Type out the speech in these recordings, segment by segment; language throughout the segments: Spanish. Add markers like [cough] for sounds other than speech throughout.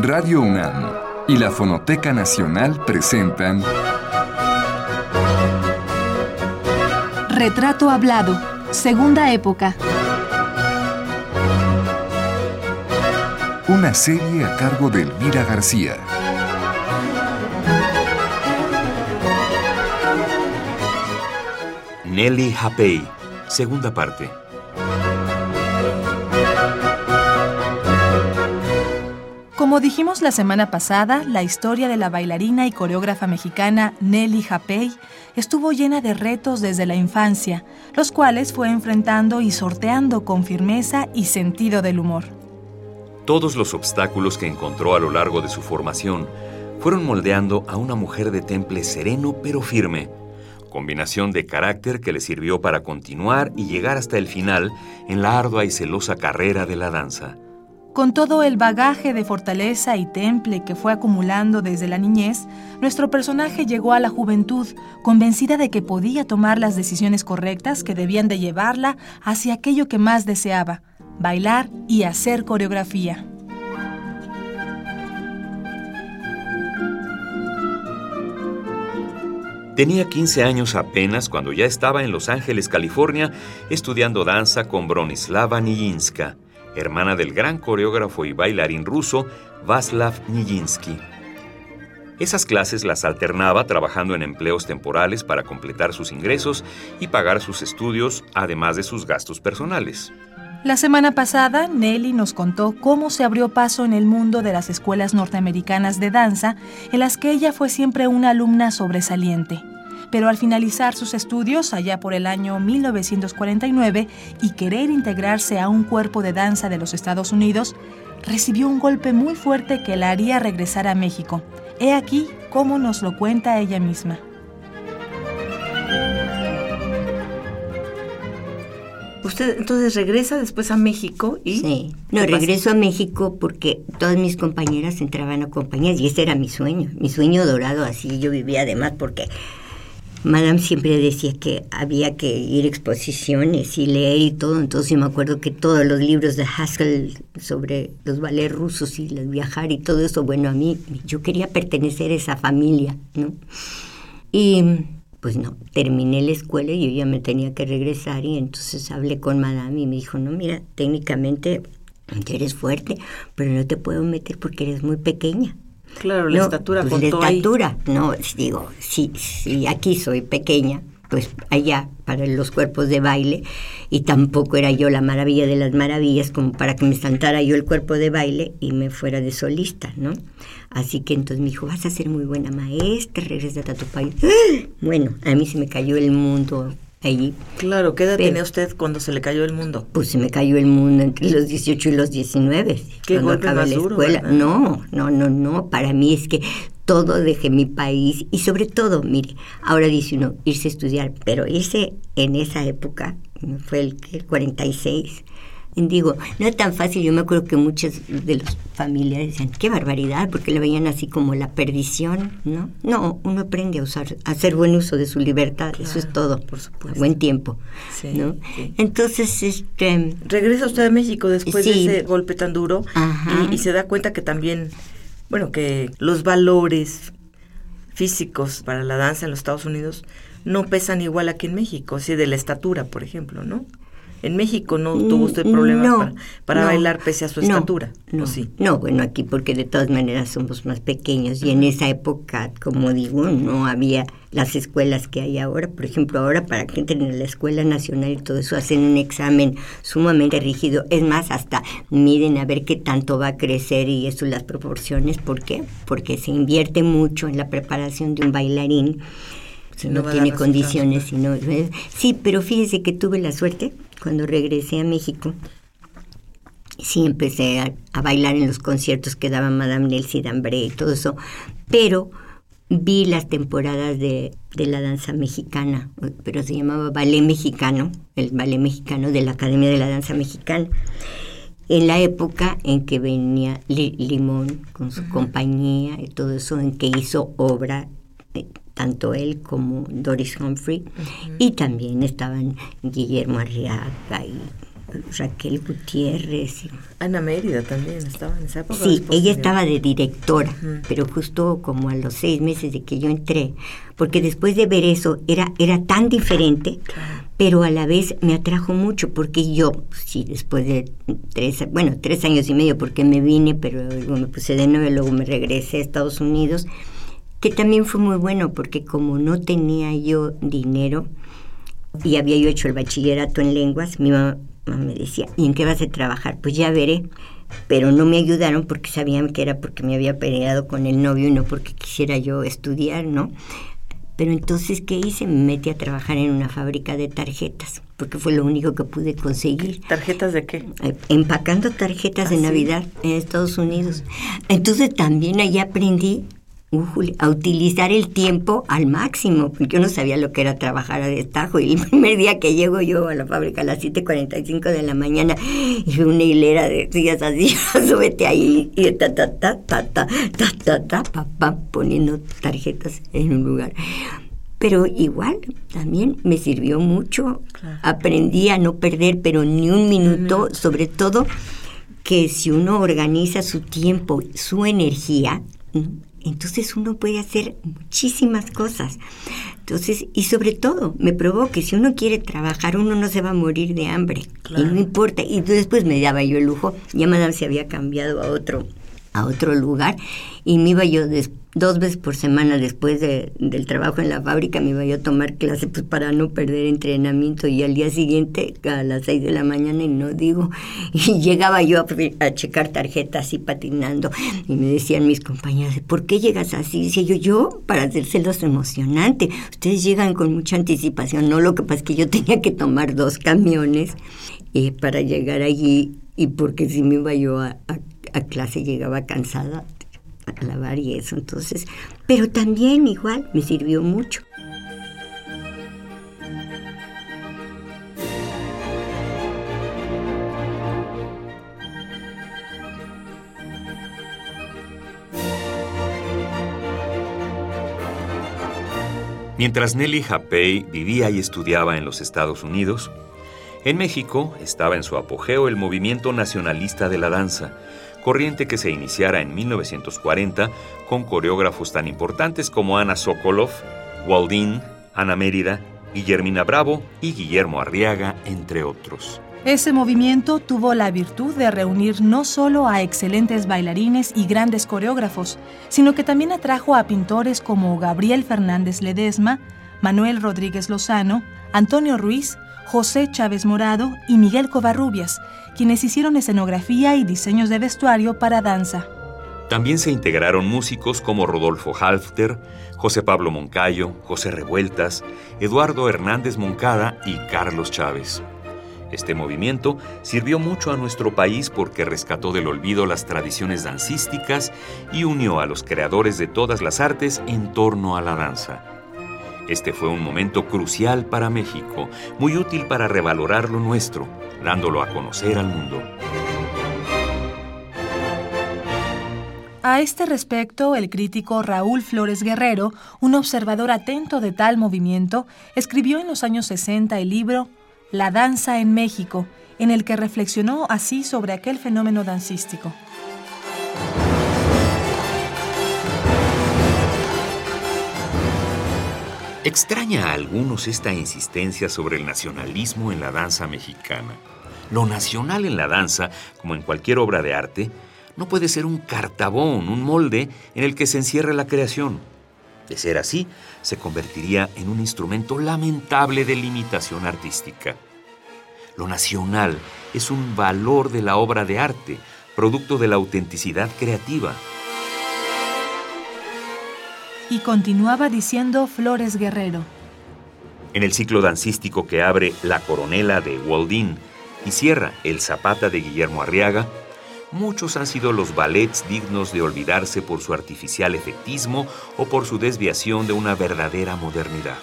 Radio UNAM y la Fonoteca Nacional presentan Retrato Hablado, Segunda Época. Una serie a cargo de Elvira García. Nelly Japey, segunda parte. Como dijimos la semana pasada, la historia de la bailarina y coreógrafa mexicana Nelly Japey estuvo llena de retos desde la infancia, los cuales fue enfrentando y sorteando con firmeza y sentido del humor. Todos los obstáculos que encontró a lo largo de su formación fueron moldeando a una mujer de temple sereno pero firme, combinación de carácter que le sirvió para continuar y llegar hasta el final en la ardua y celosa carrera de la danza. Con todo el bagaje de fortaleza y temple que fue acumulando desde la niñez, nuestro personaje llegó a la juventud convencida de que podía tomar las decisiones correctas que debían de llevarla hacia aquello que más deseaba, bailar y hacer coreografía. Tenía 15 años apenas cuando ya estaba en Los Ángeles, California, estudiando danza con Bronislava Nijinska, hermana del gran coreógrafo y bailarín ruso Václav Nijinsky. Esas clases las alternaba trabajando en empleos temporales para completar sus ingresos y pagar sus estudios, además de sus gastos personales. La semana pasada, Nelly nos contó cómo se abrió paso en el mundo de las escuelas norteamericanas de danza, en las que ella fue siempre una alumna sobresaliente. Pero al finalizar sus estudios, allá por el año 1949, y querer integrarse a un cuerpo de danza de los Estados Unidos, recibió un golpe muy fuerte que la haría regresar a México. He aquí cómo nos lo cuenta ella misma. Usted entonces regresa después a México y... Sí, no, regreso a México porque todas mis compañeras entraban a compañías y ese era mi sueño, mi sueño dorado, así yo vivía además porque Madame siempre decía que había que ir a exposiciones y leer y todo, entonces yo me acuerdo que todos los libros de Haskell sobre los ballets rusos y los viajar y todo eso, bueno, a mí yo quería pertenecer a esa familia, ¿no? Y pues no, terminé la escuela y yo ya me tenía que regresar y entonces hablé con Madame y me dijo, no, mira, técnicamente eres fuerte, pero no te puedo meter porque eres muy pequeña. Claro, la estatura pues, La ahí. estatura, no, digo, si, si aquí soy pequeña, pues allá para los cuerpos de baile y tampoco era yo la maravilla de las maravillas como para que me saltara yo el cuerpo de baile y me fuera de solista, ¿no? Así que entonces me dijo, vas a ser muy buena maestra, regresa a tu país. Bueno, a mí se me cayó el mundo allí. Claro, ¿qué edad Pero- tenía usted cuando se le cayó el mundo? Pues se me cayó el mundo entre los 18 y los 19. Qué cuando golpe más la duro, escuela. ¿verdad? No, no, no, no. Para mí es que todo dejé mi país y sobre todo, mire, ahora dice uno irse a estudiar, pero irse en esa época fue el, el 46. Digo, no es tan fácil. Yo me acuerdo que muchos de los familiares decían, qué barbaridad, porque lo veían así como la perdición, ¿no? No, uno aprende a usar, a hacer buen uso de su libertad, eso es todo, por supuesto. buen tiempo, Sí, ¿no? sí. Entonces, este, Regresa usted a México después Sí. de ese golpe tan duro y se da cuenta que también, bueno, que los valores físicos para la danza en los Estados Unidos no pesan igual aquí en México, así de la estatura, por ejemplo, ¿no? En México no tuvo usted problemas Mm, No, para, para no, bailar pese a su estatura, No, ¿o sí? no, bueno, aquí porque de todas maneras somos más pequeños y en esa época, como digo, no había las escuelas que hay ahora. Por ejemplo, ahora para que entren a la Escuela Nacional y todo eso hacen un examen sumamente rígido. Es más, hasta miden a ver qué tanto va a crecer y eso las proporciones. ¿Por qué? Porque se invierte mucho en la preparación de un bailarín. Si No tiene condiciones, si no... Sí, pero fíjese que tuve la suerte cuando regresé a México sí empecé a, a bailar en los conciertos que daba Madame Nelsie Dambré y todo eso, pero vi las temporadas de, de la danza mexicana, pero se llamaba ballet mexicano, el ballet mexicano de la Academia de la Danza Mexicana, en la época en que venía Li- Limón con su compañía y todo eso, en que hizo obra eh, tanto él como Doris Humphrey, y también estaban Guillermo Arriaga y Raquel Gutiérrez. Ana Mérida también estaba en esa época. Sí, ella estaba de directora, pero justo como a los seis meses de que yo entré, porque después de ver eso era, era tan diferente, pero a la vez me atrajo mucho, porque yo, sí, después de tres, bueno, tres años y medio, porque me vine, pero luego me puse de nuevo, luego me regresé a Estados Unidos, que también fue muy bueno, porque como no tenía yo dinero, y había yo hecho el bachillerato en lenguas, mi mamá me decía, ¿y en qué vas a trabajar? Pues ya veré. Pero no me ayudaron porque sabían que era porque me había peleado con el novio y no porque quisiera yo estudiar, ¿no? Pero entonces, ¿qué hice? Me metí a trabajar en una fábrica de tarjetas, porque fue lo único que pude conseguir. ¿Tarjetas de qué? Eh, empacando tarjetas de ¿Ah, Navidad en Estados Unidos. Entonces también ahí aprendí a utilizar el tiempo al máximo, porque yo no sabía lo que era trabajar a destajo. Y el primer día que llego yo a la fábrica a las 7.45 de la mañana, y una hilera de sillas así, [laughs] súbete ahí, y ta, ta, ta, ta, ta, ta, ta, ta, pa, pa, poniendo tarjetas en un lugar. Pero igual, también me sirvió mucho. Aprendí a no perder, pero ni un minuto, sobre todo que si uno organiza su tiempo, su energía, entonces uno puede hacer muchísimas cosas. Entonces, y sobre todo, me probó que si uno quiere trabajar, uno no se va a morir de hambre. Y no importa. Y después me daba yo el lujo. Ya Madame se había cambiado a otro, a otro lugar y me iba yo dos veces por semana después de, del trabajo en la fábrica, me iba yo a tomar clase pues para no perder entrenamiento. Y al día siguiente a las seis de la mañana y no digo, [laughs] y llegaba yo a, checar tarjetas y patinando. Y me decían mis compañeras, ¿por qué llegas así? Decía yo, yo para hacérselos emocionante, ustedes llegan con mucha anticipación, no lo que pasa es que yo tenía que tomar dos camiones eh, para llegar allí y porque si me iba yo a clase llegaba cansada a lavar y eso, entonces, pero también igual me sirvió mucho. Mientras Nelly Japey vivía y estudiaba en los Estados Unidos, en México estaba en su apogeo el movimiento nacionalista de la danza, corriente que se iniciara en 1940 con coreógrafos tan importantes como Ana Sokolov, Waldín, Ana Mérida, Guillermina Bravo y Guillermo Arriaga, entre otros. Ese movimiento tuvo la virtud de reunir no solo a excelentes bailarines y grandes coreógrafos, sino que también atrajo a pintores como Gabriel Fernández Ledesma, Manuel Rodríguez Lozano, Antonio Ruiz, José Chávez Morado y Miguel Covarrubias, quienes hicieron escenografía y diseños de vestuario para danza. También se integraron músicos como Rodolfo Halfter, José Pablo Moncayo, José Revueltas, Eduardo Hernández Moncada y Carlos Chávez. Este movimiento sirvió mucho a nuestro país porque rescató del olvido las tradiciones dancísticas y unió a los creadores de todas las artes en torno a la danza. Este fue un momento crucial para México, muy útil para revalorar lo nuestro, dándolo a conocer al mundo. A este respecto, el crítico Raúl Flores Guerrero, un observador atento de tal movimiento, escribió en los años 60 el libro La danza en México, en el que reflexionó así sobre aquel fenómeno dancístico. Extraña a algunos esta insistencia sobre el nacionalismo en la danza mexicana. Lo nacional en la danza, como en cualquier obra de arte, no puede ser un cartabón, un molde en el que se encierre la creación. De ser así, se convertiría en un instrumento lamentable de limitación artística. Lo nacional es un valor de la obra de arte, producto de la autenticidad creativa. Y continuaba diciendo Flores Guerrero. En el ciclo dancístico que abre La Coronela de Waldín y cierra El Zapata de Guillermo Arriaga, muchos han sido los ballets dignos de olvidarse por su artificial efectismo o por su desviación de una verdadera modernidad.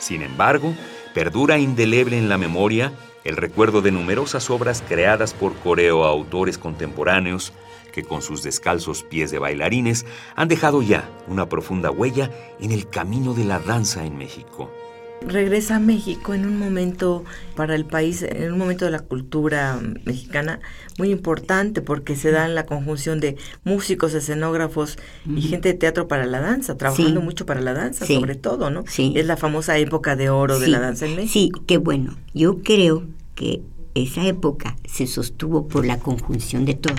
Sin embargo, perdura indeleble en la memoria el recuerdo de numerosas obras creadas por coreo autores contemporáneos que con sus descalzos pies de bailarines han dejado ya una profunda huella en el camino de la danza en México. regresa a México en un momento para el país, en un momento de la cultura mexicana muy importante porque se da la conjunción de músicos, escenógrafos y gente de teatro para la danza, trabajando mucho para la danza sobre todo, ¿no? Sí. Es la famosa época de oro de la danza en México. Sí, qué bueno. Yo creo que esa época se sostuvo por la conjunción de todo,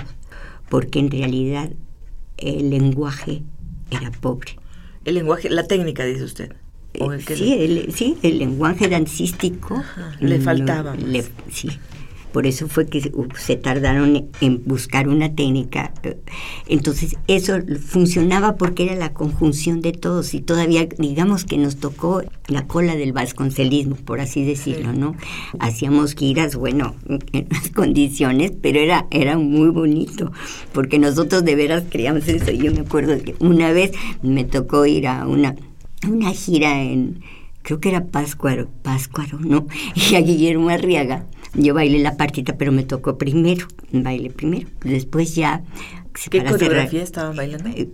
porque en realidad el lenguaje era pobre. El lenguaje, la técnica, dice usted. sí, el, sí, el lenguaje dancístico. le faltaba. sí, por eso fue que se tardaron en buscar una técnica. Entonces, eso funcionaba porque era la conjunción de todos y todavía, digamos que nos tocó la cola del vasconcelismo, por así decirlo, ¿no? Hacíamos giras, bueno, [laughs] en las condiciones, pero era, era muy bonito, porque nosotros de veras creíamos eso. Yo me acuerdo que una vez me tocó ir a una, una gira en, creo que era Páscuaro, Páscuaro, ¿no? [laughs] Y a Guillermo Arriaga yo bailé la partita, pero me tocó primero, bailé primero. Después ya... ¿Qué coreografía estaban bailando? Eh,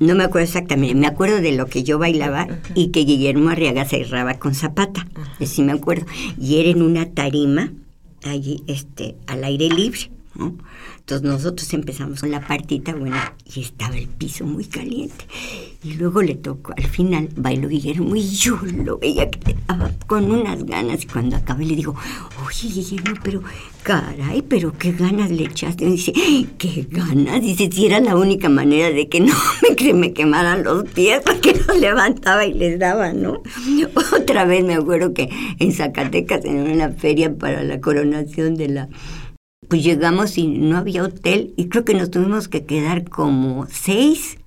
no me acuerdo exactamente, me acuerdo de lo que yo bailaba y que Guillermo Arriaga cerraba con Zapata, sí me acuerdo. Y era en una tarima, allí, este, al aire libre. Entonces nosotros empezamos con la partita, bueno, y estaba el piso muy caliente. Y luego le tocó, al final bailó Guillermo y yo lo veía que estaba con unas ganas. Y cuando acabé le digo, oye Guillermo, pero caray, pero qué ganas le echaste. Y dice, qué ganas. Dice, si era la única manera de que no [laughs] me, me quemaran los pies, porque los levantaba y les daba, ¿no? [laughs] Otra vez me acuerdo que en Zacatecas, en una feria para la coronación de la pues llegamos y no había hotel y creo que nos tuvimos que quedar como seis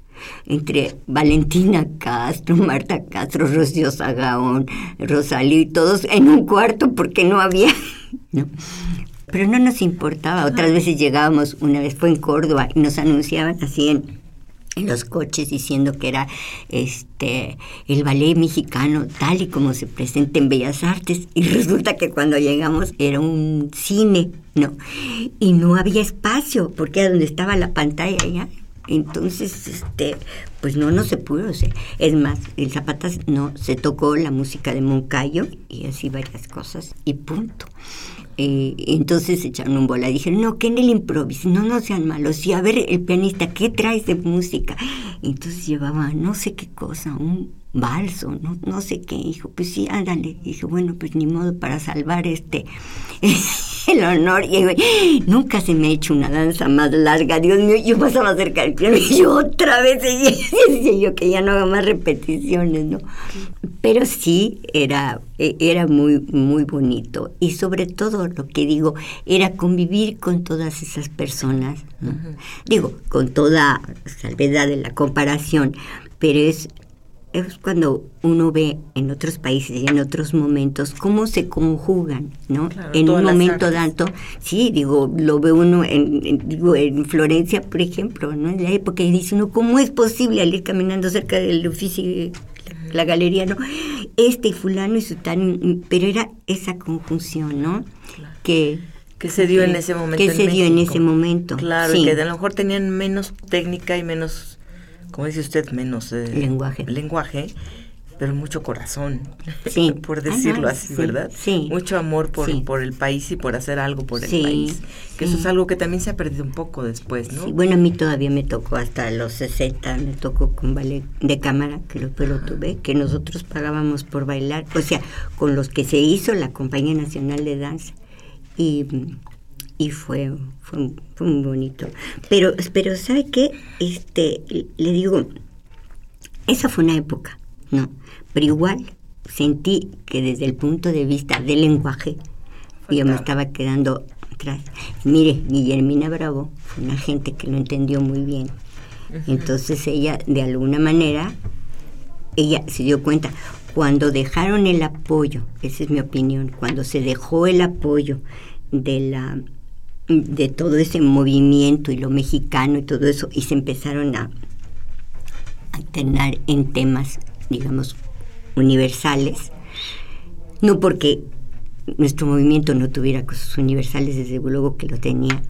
entre Valentina Castro, Marta Castro, Rocío Sagaón, Rosalío y todos en un cuarto porque no había, [laughs] ¿no? Pero no nos importaba. Otras veces llegábamos, una vez fue en Córdoba y nos anunciaban así en, en los coches diciendo que era este el ballet mexicano tal y como se presenta en Bellas Artes y resulta que cuando llegamos era un cine, ¿no? Y no había espacio porque era donde estaba la pantalla ya. Entonces, este, pues no, no se pudo. hacer. es más, el Zapatas no se tocó la música de Moncayo y así varias cosas y punto. Eh, entonces echaron un bola. Dijeron, no, que en el improviso, no, no sean malos. Y a ver, el pianista, ¿qué traes de música? Entonces llevaba no sé qué cosa, un balso, no, no sé qué. Dijo, pues sí, ándale. Dije, bueno, pues ni modo para salvar este [laughs] el honor. Y nunca se me ha hecho una danza más larga. Dios mío, yo pasaba cerca del piano y yo otra vez decía yo [laughs] que ya no haga más repeticiones, ¿no? Pero sí era, e, era muy, muy bonito. Y sobre todo lo que digo, era convivir con todas esas personas. Digo, con toda salvedad de la comparación, pero es es cuando uno ve en otros países y en otros momentos cómo se conjugan, ¿no? en un momento tanto, sí, digo, lo ve uno en, digo, en Florencia, por ejemplo, ¿no? En la época y dice uno, ¿cómo es posible al ir caminando cerca del oficio, la galería, ¿no? Este y fulano y sutano, pero era esa conjunción, ¿no? Que que se dio en ese momento. Que se dio en ese momento. Claro, y que a lo mejor tenían menos técnica y menos como dice usted, menos eh, lenguaje. lenguaje, pero mucho corazón, sí. [laughs] por decirlo así, ¿verdad? Sí. Mucho amor por, por el país y por hacer algo por el país. Que eso es algo que también se ha perdido un poco después, ¿no? bueno, a mí todavía me tocó hasta los 60, me tocó con ballet de cámara, que después lo tuve, que nosotros pagábamos por bailar, o sea, con los que se hizo la Compañía Nacional de Danza. Y y fue, fue, muy bonito. Pero, pero ¿sabe qué? Este, le digo, esa fue una época, ¿no? Pero igual sentí que desde el punto de vista del lenguaje, yo me estaba quedando atrás. Mire, Guillermina Bravo fue una gente que lo entendió muy bien. Entonces ella, de alguna manera, ella se dio cuenta, cuando dejaron el apoyo, esa es mi opinión, cuando se dejó el apoyo de la de todo ese movimiento y lo mexicano y todo eso, y se empezaron a alternar en temas, digamos, universales, no porque nuestro movimiento no tuviera cosas universales, desde luego que lo tenía,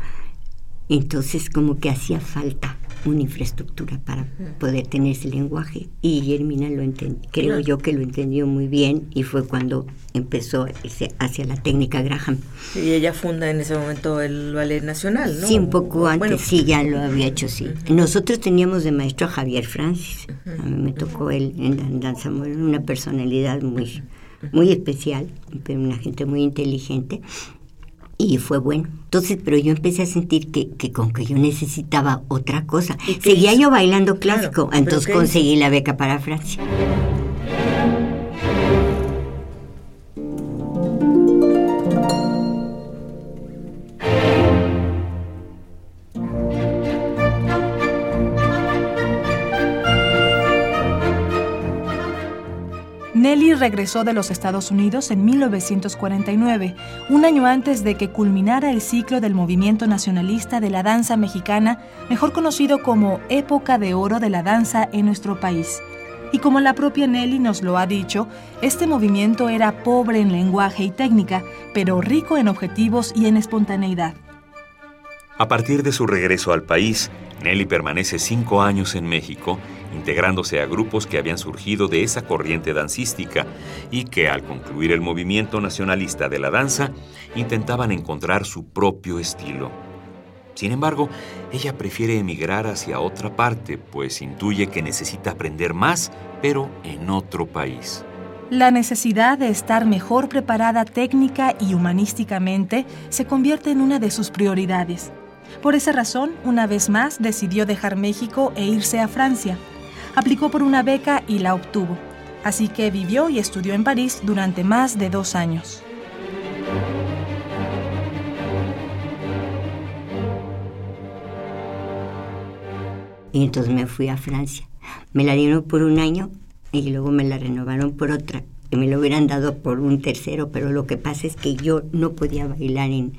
entonces como que hacía falta una infraestructura para poder tener ese lenguaje. Y Germina lo entendió, creo yo que lo entendió muy bien y fue cuando empezó hacia la técnica Graham. Y ella funda en ese momento el Ballet Nacional, ¿no? Sí, un poco antes, sí, ya lo había hecho, sí. Nosotros teníamos de maestro a Javier Francis. A mí me tocó él en danza una personalidad muy, muy especial, pero una gente muy inteligente y fue bueno. Entonces, pero yo empecé a sentir que, que con que yo necesitaba otra cosa. Seguía yo bailando clásico, entonces conseguí la beca para Francia. Nelly regresó de los Estados Unidos en 1949, un año antes de que culminara el ciclo del movimiento nacionalista de la danza mexicana, mejor conocido como Época de Oro de la Danza en nuestro país. Y como la propia Nelly nos lo ha dicho, este movimiento era pobre en lenguaje y técnica, pero rico en objetivos y en espontaneidad. A partir de su regreso al país, Nelly permanece cinco años en México integrándose a grupos que habían surgido de esa corriente dancística y que al concluir el movimiento nacionalista de la danza intentaban encontrar su propio estilo. Sin embargo, ella prefiere emigrar hacia otra parte, pues intuye que necesita aprender más, pero en otro país. La necesidad de estar mejor preparada técnica y humanísticamente se convierte en una de sus prioridades. Por esa razón, una vez más decidió dejar México e irse a Francia, aplicó por una beca y la obtuvo. Así que vivió y estudió en París durante más de dos años. Y entonces me fui a Francia. Me la dieron por un año y luego me la renovaron por otra. Y me lo hubieran dado por un tercero, pero lo que pasa es que yo no podía bailar en,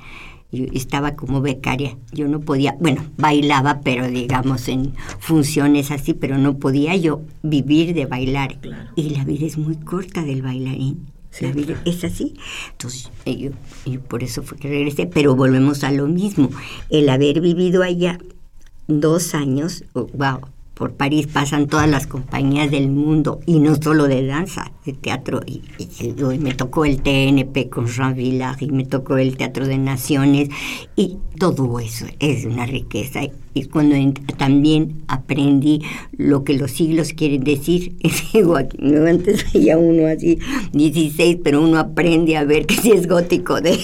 yo estaba como becaria, yo no podía, bueno, bailaba, pero digamos en funciones así, pero no podía yo vivir de bailar. Y la vida es muy corta del bailarín. la vida es así. Entonces, yo, por eso fue que regresé, pero volvemos a lo mismo. El haber vivido allá dos años, wow, por París pasan todas las compañías del mundo y no solo de danza, de teatro. Y, me tocó el TNP con Jean Villard y me tocó el Teatro de Naciones y todo eso es una riqueza. Y cuando también aprendí lo que los siglos quieren decir, [laughs] digo aquí, antes veía uno así, 16, pero uno aprende a ver que si es gótico, de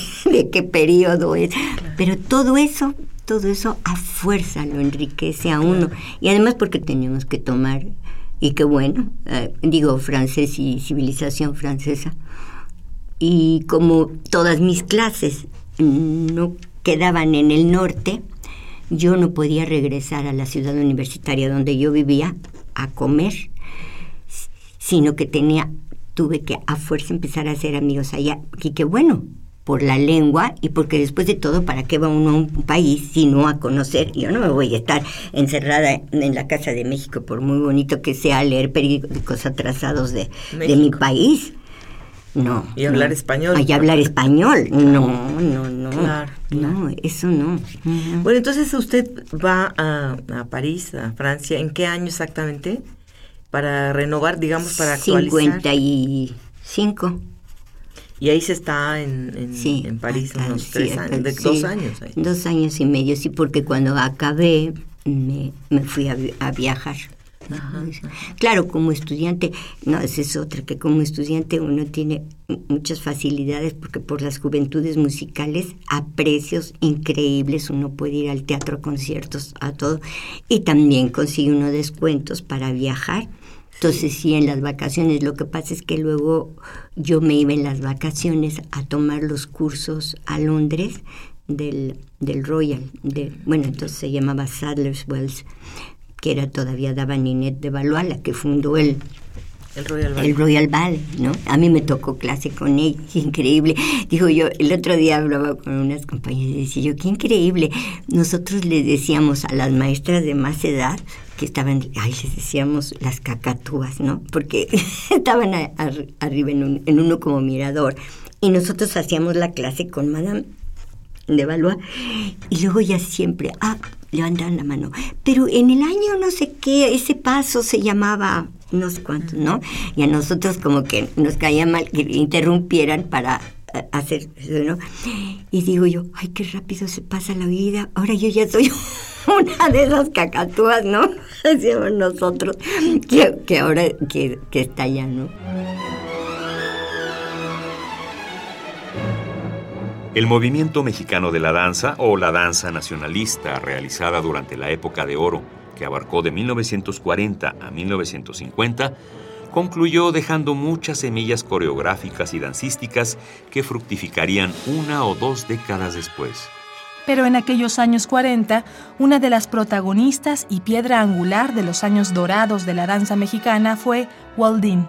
qué periodo es. Pero todo eso todo eso a fuerza lo enriquece a uno. Y además porque tenemos que tomar, y qué bueno, eh, digo francés y civilización francesa. Y como todas mis clases no quedaban en el norte, yo no podía regresar a la ciudad universitaria donde yo vivía a comer, sino que tenía, tuve que a fuerza empezar a hacer amigos allá. Y qué bueno, por la lengua y porque después de todo, ¿para qué va uno a un país si no a conocer? Yo no me voy a estar encerrada en la Casa de México, por muy bonito que sea leer periódicos atrasados de, de mi país. No. Y hablar español. Y hablar español. [laughs] No, no, no. Claro, No, eso no. Bueno, entonces usted va a, a, París, a Francia, ¿en qué año exactamente? Para renovar, digamos, para actualizar. 55. Y ahí se está en, en, París unos tres años, de, dos años. Dos años y medio, sí, porque cuando acabé me, me fui a, viajar. Claro, como estudiante, no, esa es otra, que como estudiante uno tiene muchas facilidades porque por las juventudes musicales a precios increíbles uno puede ir al teatro, conciertos, a todo, y también consigue unos descuentos para viajar entonces sí, en las vacaciones. Lo que pasa es que luego yo me iba en las vacaciones a tomar los cursos a Londres del, del Royal. De, bueno, entonces se llamaba Sadler's Wells, que era todavía daba Ninette de Valois, la que fundó el, el Royal Ballet. El Royal Ballet, ¿no? A mí me tocó clase con ella, [laughs] increíble. Dijo yo, el otro día hablaba con unas compañeras y decía yo, qué increíble. Nosotros les decíamos a las maestras de más edad que estaban, ay, les decíamos las cacatúas, ¿no? Porque [laughs] estaban arriba en, uno como mirador. Y nosotros hacíamos la clase con Madame de Valois. Y luego ya siempre, ah, levantaban la mano. Pero en el año no sé qué, ese paso se llamaba no sé cuánto, ¿no? Y a nosotros como que nos caía mal que interrumpieran para hacer ¿no? Y digo yo, ay, qué rápido se pasa la vida. Ahora yo ya soy [laughs] una de esas cacatúas, ¿no? [laughs] Decíamos nosotros, que, que ahora que, que está allá, ¿no? El movimiento mexicano de la danza o la danza nacionalista realizada durante la época de oro, que abarcó de 1940 a 1950, concluyó dejando muchas semillas coreográficas y dancísticas que fructificarían una o dos décadas después. Pero en aquellos años 40, una de las protagonistas y piedra angular de los años dorados de la danza mexicana fue Waldine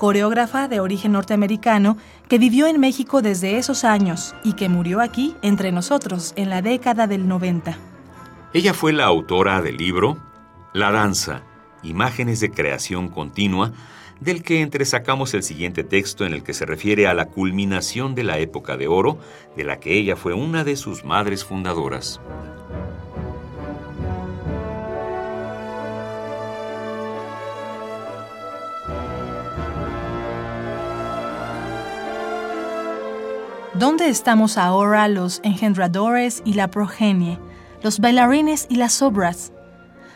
coreógrafa de origen norteamericano que vivió en México desde esos años y que murió aquí entre nosotros en la década del 90. Ella fue la autora del libro La danza, imágenes de creación continua, del que entresacamos el siguiente texto en el que se refiere a la culminación de la época de oro, de la que ella fue una de sus madres fundadoras. ¿Dónde estamos ahora los engendradores y la progenie, los bailarines y las obras?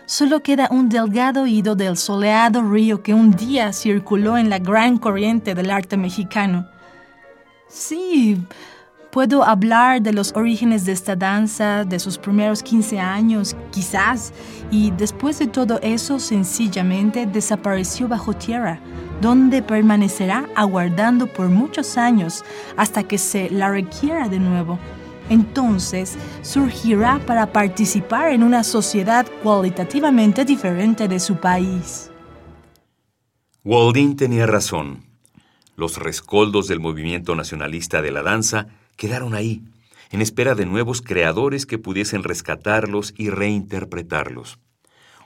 Solo queda un delgado hilo del soleado río que un día circuló en la gran corriente del arte mexicano. Sí, puedo hablar de los orígenes de esta danza, de sus primeros 15 años, quizás, y después de todo eso sencillamente desapareció bajo tierra donde permanecerá aguardando por muchos años hasta que se la requiera de nuevo. Entonces surgirá para participar en una sociedad cualitativamente diferente de su país. Waldin tenía razón. Los rescoldos del movimiento nacionalista de la danza quedaron ahí, en espera de nuevos creadores que pudiesen rescatarlos y reinterpretarlos.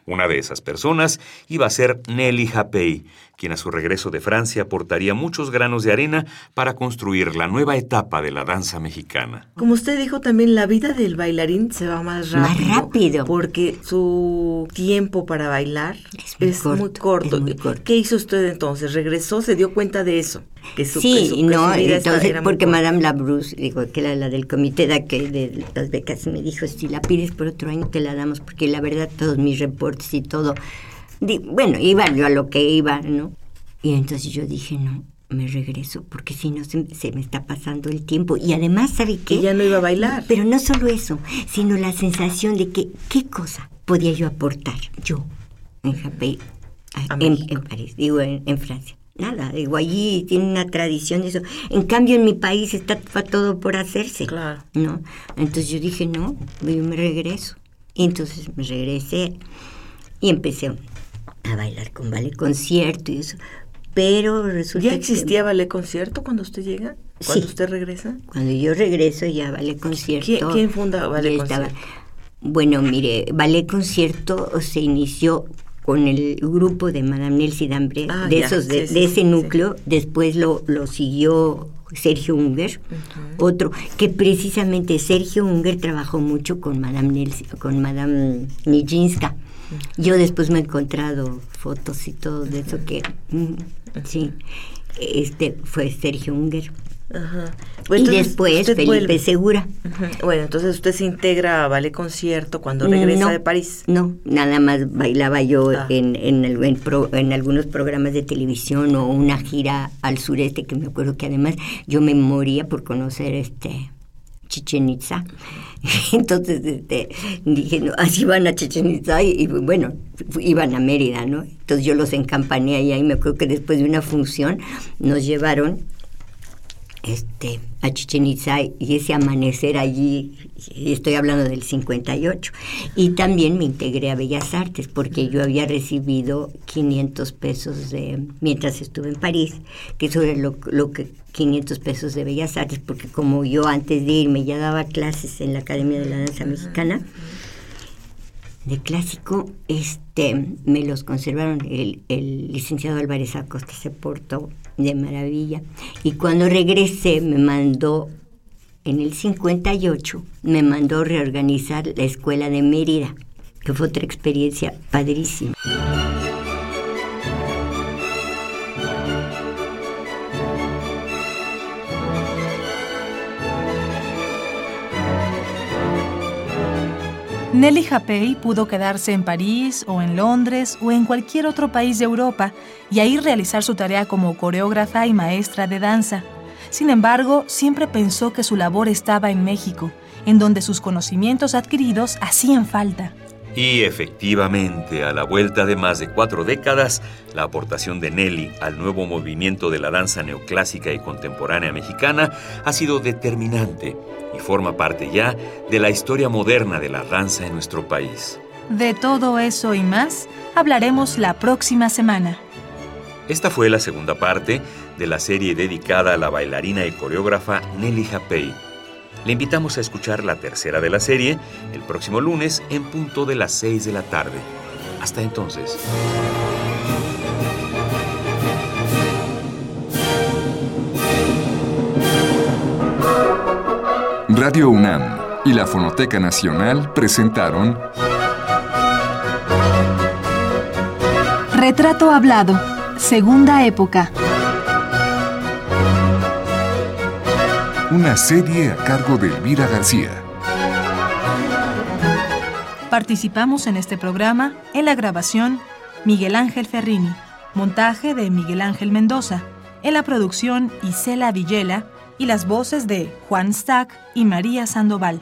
Una de esas personas iba a ser Nelly Japey, quien a su regreso de Francia aportaría muchos granos de arena para construir la nueva etapa de la danza mexicana. Como usted dijo también, la vida del bailarín se va más rápido. Más rápido. Porque su tiempo para bailar es muy, corto. ¿Qué hizo usted entonces? ¿Regresó? ¿Se dio cuenta de eso? Sí, no, entonces, porque Madame Labrousse, digo, que era la del comité de, de las becas, me dijo, si la pides por otro año te la damos, porque la verdad todos mis reportes y todo bueno, iba yo a lo que iba, ¿no? Y entonces yo dije, no, me regreso, porque si no se, me está pasando el tiempo. Y además, ¿sabe qué? Ya no iba a bailar. Pero no solo eso, sino la sensación de que, ¿qué cosa podía yo aportar yo en Japón, en, París, digo, en, Francia? Nada, digo, allí tiene una tradición de eso. En cambio, en mi país está todo por hacerse. Claro. ¿No? Entonces yo dije, no, yo me regreso. Y entonces me regresé y empecé a bailar con ballet concierto y eso. Pero resulta ¿Ya existía ballet concierto cuando usted llega? ¿Cuando usted regresa? Cuando yo regreso ya ballet concierto. ¿Quién, funda ballet concierto? Bueno, mire, ballet concierto se inició con el grupo de Madame Nelsie Dambré, ah, de, esos, de, ese núcleo, después lo, lo siguió Sergio Unger, otro, que precisamente Sergio Unger trabajó mucho con Madame Nelsie, con Madame Nijinska. Yo después me he encontrado fotos y todo de eso que, mm, sí, este fue Sergio Unger. Ajá. y después Felipe Segura. Bueno, entonces usted se integra a Ballet Concierto cuando regresa de París. No, nada más bailaba yo ah. en, en, en, algunos programas de televisión o una gira al sureste que me acuerdo que además yo me moría por conocer este Chichen Itza. [laughs] Entonces este, dije, no, así van a Chichen Itza y, bueno, iban a Mérida, ¿no? Entonces yo los encampané ahí y me acuerdo que después de una función nos llevaron este, a Chichen Itza y ese amanecer allí, estoy hablando del 58, y también me integré a Bellas Artes porque yo había recibido 500 pesos de, mientras estuve en París, que eso era lo, lo que 500 pesos de Bellas Artes, porque como yo antes de irme ya daba clases en la Academia de la Danza Mexicana, de clásico, este, me los conservaron. El, el licenciado Álvarez Acosta se portó de maravilla. Y cuando regresé me mandó en el 58 me mandó reorganizar la escuela de Mérida, que fue otra experiencia padrísima. Nelly Japey pudo quedarse en París o en Londres o en cualquier otro país de Europa y ahí realizar su tarea como coreógrafa y maestra de danza. Sin embargo, siempre pensó que su labor estaba en México, en donde sus conocimientos adquiridos hacían falta. Y efectivamente, a la vuelta de más de cuatro décadas, la aportación de Nelly al nuevo movimiento de la danza neoclásica y contemporánea mexicana ha sido determinante y forma parte ya de la historia moderna de la danza en nuestro país. De todo eso y más hablaremos la próxima semana. Esta fue la segunda parte de la serie dedicada a la bailarina y coreógrafa Nelly Japey. Le invitamos a escuchar la tercera de la serie el próximo lunes en punto de las 6 de la tarde. Hasta entonces. Radio UNAM y la Fonoteca Nacional presentaron Retrato Hablado, Segunda Época. Una serie a cargo de Elvira García. Participamos en este programa en la grabación Miguel Ángel Ferrini, montaje de Miguel Ángel Mendoza, en la producción Isela Villela y las voces de Juan Stack y María Sandoval.